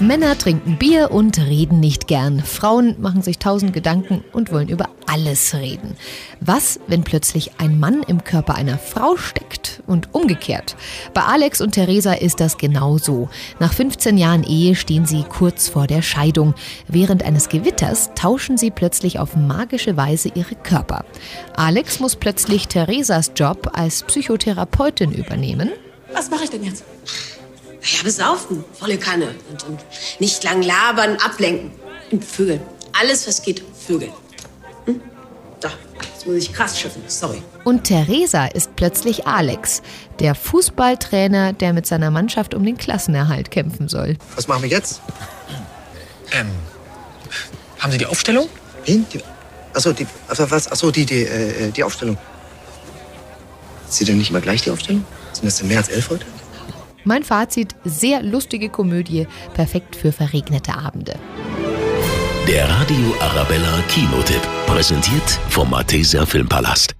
Männer trinken Bier und reden nicht gern. Frauen machen sich tausend Gedanken und wollen über alles reden. Was, wenn plötzlich ein Mann im Körper einer Frau steckt und umgekehrt? Bei Alex und Theresa ist das genau so. Nach 15 Jahren Ehe stehen sie kurz vor der Scheidung. Während eines Gewitters tauschen sie plötzlich auf magische Weise ihre Körper. Alex muss plötzlich Theresas Job als Psychotherapeutin übernehmen. Was mache ich denn jetzt? Ja, besaufen, volle Kanne. Und, und nicht lang labern, ablenken. Und Vögeln. Alles, was geht, Vögeln. Hm? Da, jetzt muss ich krass schiffen, sorry. Und Theresa ist plötzlich Alex, der Fußballtrainer, der mit seiner Mannschaft um den Klassenerhalt kämpfen soll. Was machen wir jetzt? Ähm, haben Sie die Aufstellung? Wen? Die, achso, die, also was? Achso, die, die, äh, die Aufstellung. Ist sie denn nicht mal gleich die Aufstellung? Sind das denn mehr als elf heute? Mein Fazit, sehr lustige Komödie, perfekt für verregnete Abende. Der Radio Arabella Kinotipp. Präsentiert vom Malteser Filmpalast.